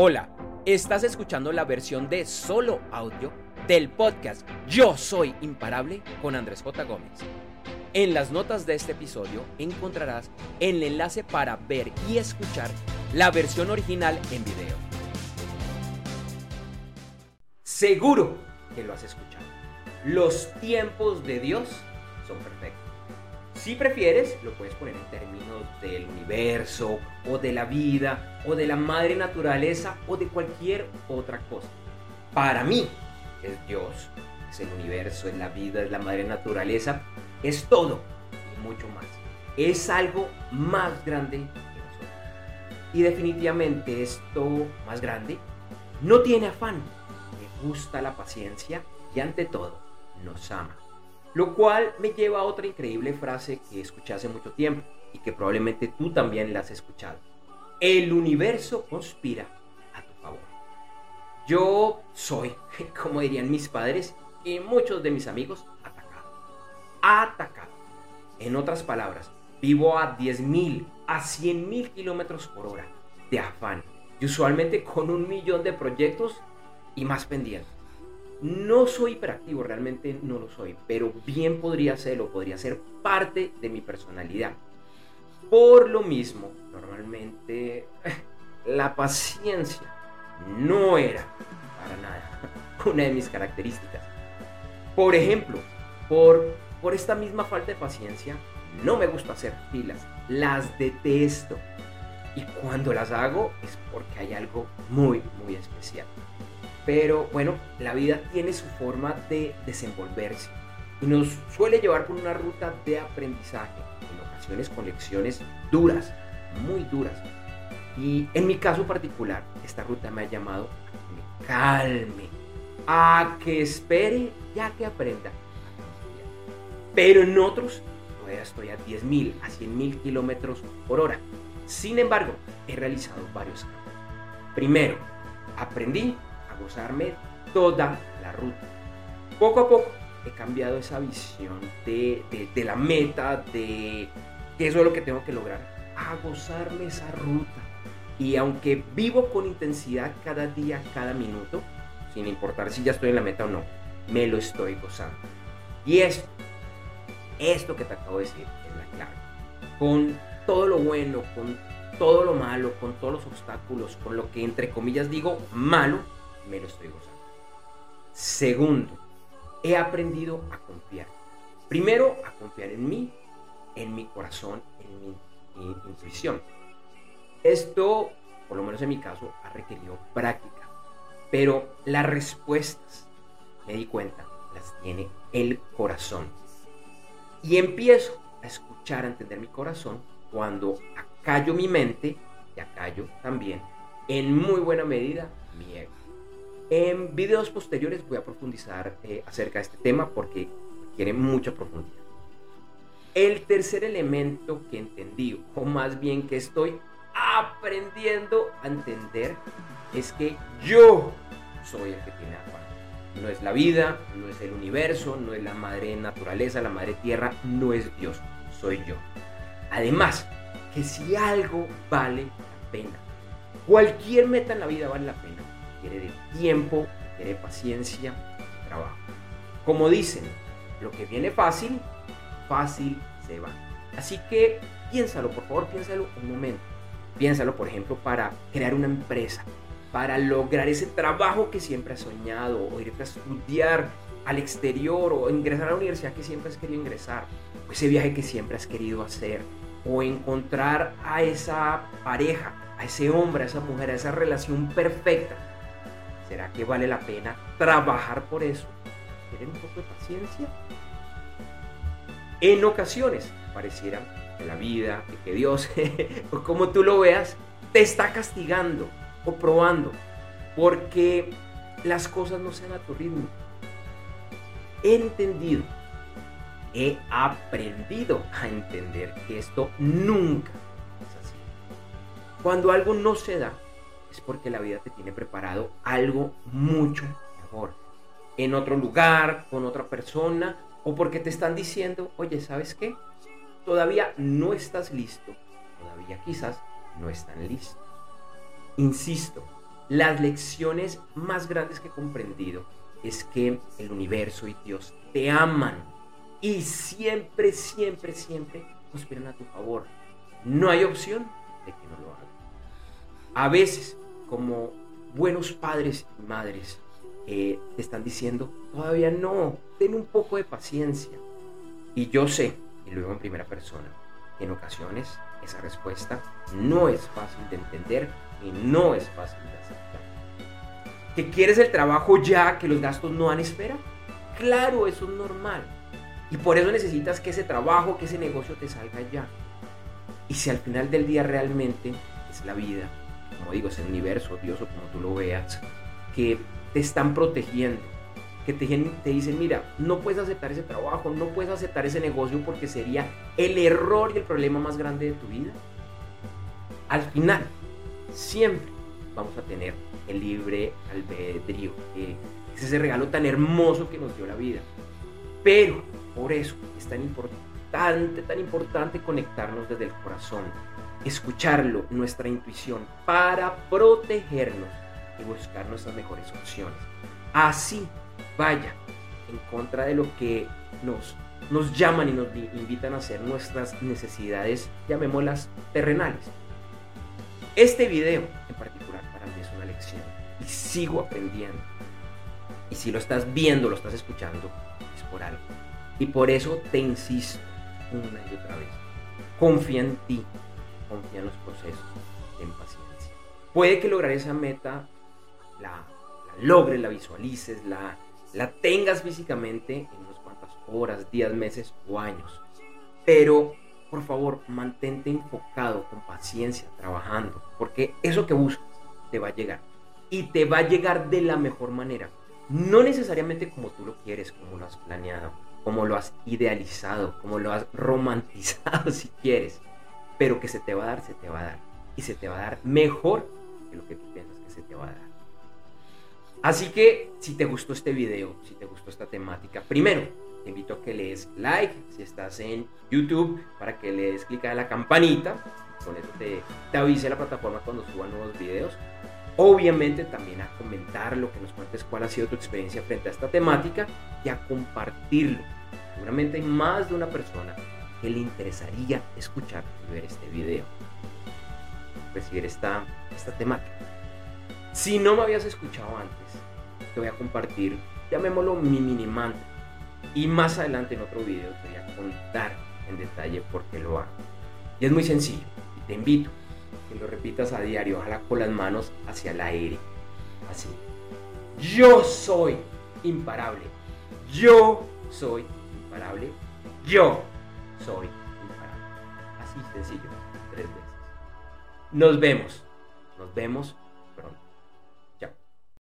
Hola, estás escuchando la versión de solo audio del podcast Yo Soy Imparable con Andrés J. Gómez. En las notas de este episodio encontrarás el enlace para ver y escuchar la versión original en video. Seguro que lo has escuchado. Los tiempos de Dios son perfectos. Si prefieres, lo puedes poner en términos del universo, o de la vida, o de la madre naturaleza, o de cualquier otra cosa. Para mí, es Dios, es el universo, es la vida, es la madre naturaleza, es todo y mucho más. Es algo más grande que nosotros. Y definitivamente esto más grande no tiene afán, le gusta la paciencia y ante todo nos ama. Lo cual me lleva a otra increíble frase que escuché hace mucho tiempo y que probablemente tú también la has escuchado. El universo conspira a tu favor. Yo soy, como dirían mis padres y muchos de mis amigos, atacado. Atacado. En otras palabras, vivo a 10.000, a 100.000 kilómetros por hora de afán y usualmente con un millón de proyectos y más pendientes. No soy hiperactivo, realmente no lo soy, pero bien podría serlo, podría ser parte de mi personalidad. Por lo mismo, normalmente la paciencia no era para nada una de mis características. Por ejemplo, por, por esta misma falta de paciencia, no me gusta hacer filas, las detesto. Y cuando las hago es porque hay algo muy, muy especial. Pero bueno, la vida tiene su forma de desenvolverse y nos suele llevar por una ruta de aprendizaje, en ocasiones con lecciones duras, muy duras. Y en mi caso particular, esta ruta me ha llamado a que me calme, a que espere ya que aprenda. Pero en otros, todavía estoy a 10.000, a 100.000 kilómetros por hora. Sin embargo, he realizado varios cambios. Primero, aprendí gozarme toda la ruta. Poco a poco he cambiado esa visión de, de, la meta, de que eso es lo que tengo que lograr, a gozarme esa ruta. Y aunque vivo con intensidad cada día, cada minuto, sin importar si ya estoy en la meta o no, me lo estoy gozando. Y esto, esto que te acabo de decir es la clave. Con todo lo bueno, con todo lo malo, con todos los obstáculos, con lo que entre comillas digo malo, me lo estoy gozando. Segundo, he aprendido a confiar. Primero, a confiar en mí, en mi corazón, en mi, intuición. Esto, por lo menos en mi caso, ha requerido práctica. Pero las respuestas, me di cuenta, las tiene el corazón. Y empiezo a escuchar, a entender mi corazón cuando acallo mi mente y acallo también, en muy buena medida, mi ego. En videos posteriores voy a profundizar eh, acerca de este tema porque tiene mucha profundidad. El tercer elemento que entendí, o más bien que estoy aprendiendo a entender, es que yo soy el que tiene agua. No es la vida, no es el universo, no es la madre naturaleza, la madre tierra, no es Dios, soy yo. Además, que si algo vale la pena, cualquier meta en la vida vale la pena, quiere de tiempo, quiere paciencia, trabajo. Como dicen, lo que viene fácil, fácil se va. Así que piénsalo, por favor, piénsalo un momento. Piénsalo, por ejemplo, para crear una empresa, para lograr ese trabajo que siempre has soñado, o irte a estudiar al exterior, o ingresar a la universidad que siempre has querido ingresar, o ese viaje que siempre has querido hacer, o encontrar a esa pareja, a ese hombre, a esa mujer, a esa relación perfecta ¿Será que vale la pena trabajar por eso? ¿Tener un poco de paciencia? En ocasiones pareciera que la vida, que Dios, como tú lo veas, te está castigando o probando porque las cosas no sean a tu ritmo. He entendido, he aprendido a entender que esto nunca es así. Cuando algo no se da, es porque la vida te tiene preparado algo mucho mejor. En otro lugar, con otra persona, o porque te están diciendo, oye, ¿sabes qué? Todavía no estás listo, todavía quizás no están listos. Insisto, las lecciones más grandes que he comprendido es que el universo y Dios te aman y siempre, siempre, siempre conspiran a tu favor. No hay opción de que no lo hagan. A veces, como buenos padres y madres, eh, te están diciendo, todavía no, ten un poco de paciencia. Y yo sé, y luego en primera persona, en ocasiones esa respuesta no es fácil de entender y no es fácil de aceptar. ¿Que quieres el trabajo ya, que los gastos no han espera? Claro, eso es normal. Y por eso necesitas que ese trabajo, que ese negocio te salga ya. Y si al final del día realmente es la vida, como digo, es el universo, Dios o como tú lo veas, que te están protegiendo, que te, te dicen, mira, no puedes aceptar ese trabajo, no puedes aceptar ese negocio porque sería el error y el problema más grande de tu vida. Al final, siempre vamos a tener el libre albedrío, que es ese regalo tan hermoso que nos dio la vida. Pero por eso es tan importante, tan importante conectarnos desde el corazón, escucharlo, nuestra intuición, para protegernos y buscar nuestras mejores opciones. Así vaya en contra de lo que nos, nos llaman y nos invitan a hacer nuestras necesidades, llamémoslas terrenales. Este video en particular para mí es una lección y sigo aprendiendo. Y si lo estás viendo, lo estás escuchando, es por algo. Y por eso te insisto una y otra vez. Confía en ti, confía en los procesos, ten paciencia. Puede que lograr esa meta la, logres, la visualices, la, la tengas físicamente en unas cuantas horas, días, meses o años. Pero por favor, mantente enfocado, con paciencia, trabajando, porque eso que buscas te va a llegar. Y te va a llegar de la mejor manera. No necesariamente como tú lo quieres, como lo has planeado, como lo has idealizado, como lo has romantizado si quieres. Pero que se te va a dar, se te va a dar. Y se te va a dar mejor que lo que tú piensas que se te va a dar. Así que si te gustó este video, si te gustó esta temática, primero, te invito a que le des like si estás en YouTube para que le des clic a la campanita. Con eso te, te avise la plataforma cuando suba nuevos videos. Obviamente también a comentar lo que nos cuentes cuál ha sido tu experiencia frente a esta temática y a compartirlo. Seguramente hay más de una persona que le interesaría escuchar y ver este video. Recibir esta, esta temática. Si no me habías escuchado antes, te voy a compartir, llamémoslo mi mini mantra y más adelante en otro video te voy a contar en detalle por qué lo hago. Y es muy sencillo. Y te invito a que lo repitas a diario, ojalá con las manos hacia el aire. Así. Yo soy imparable. Yo soy imparable. Yo soy imparable. Así sencillo. Tres veces. Nos vemos. Nos vemos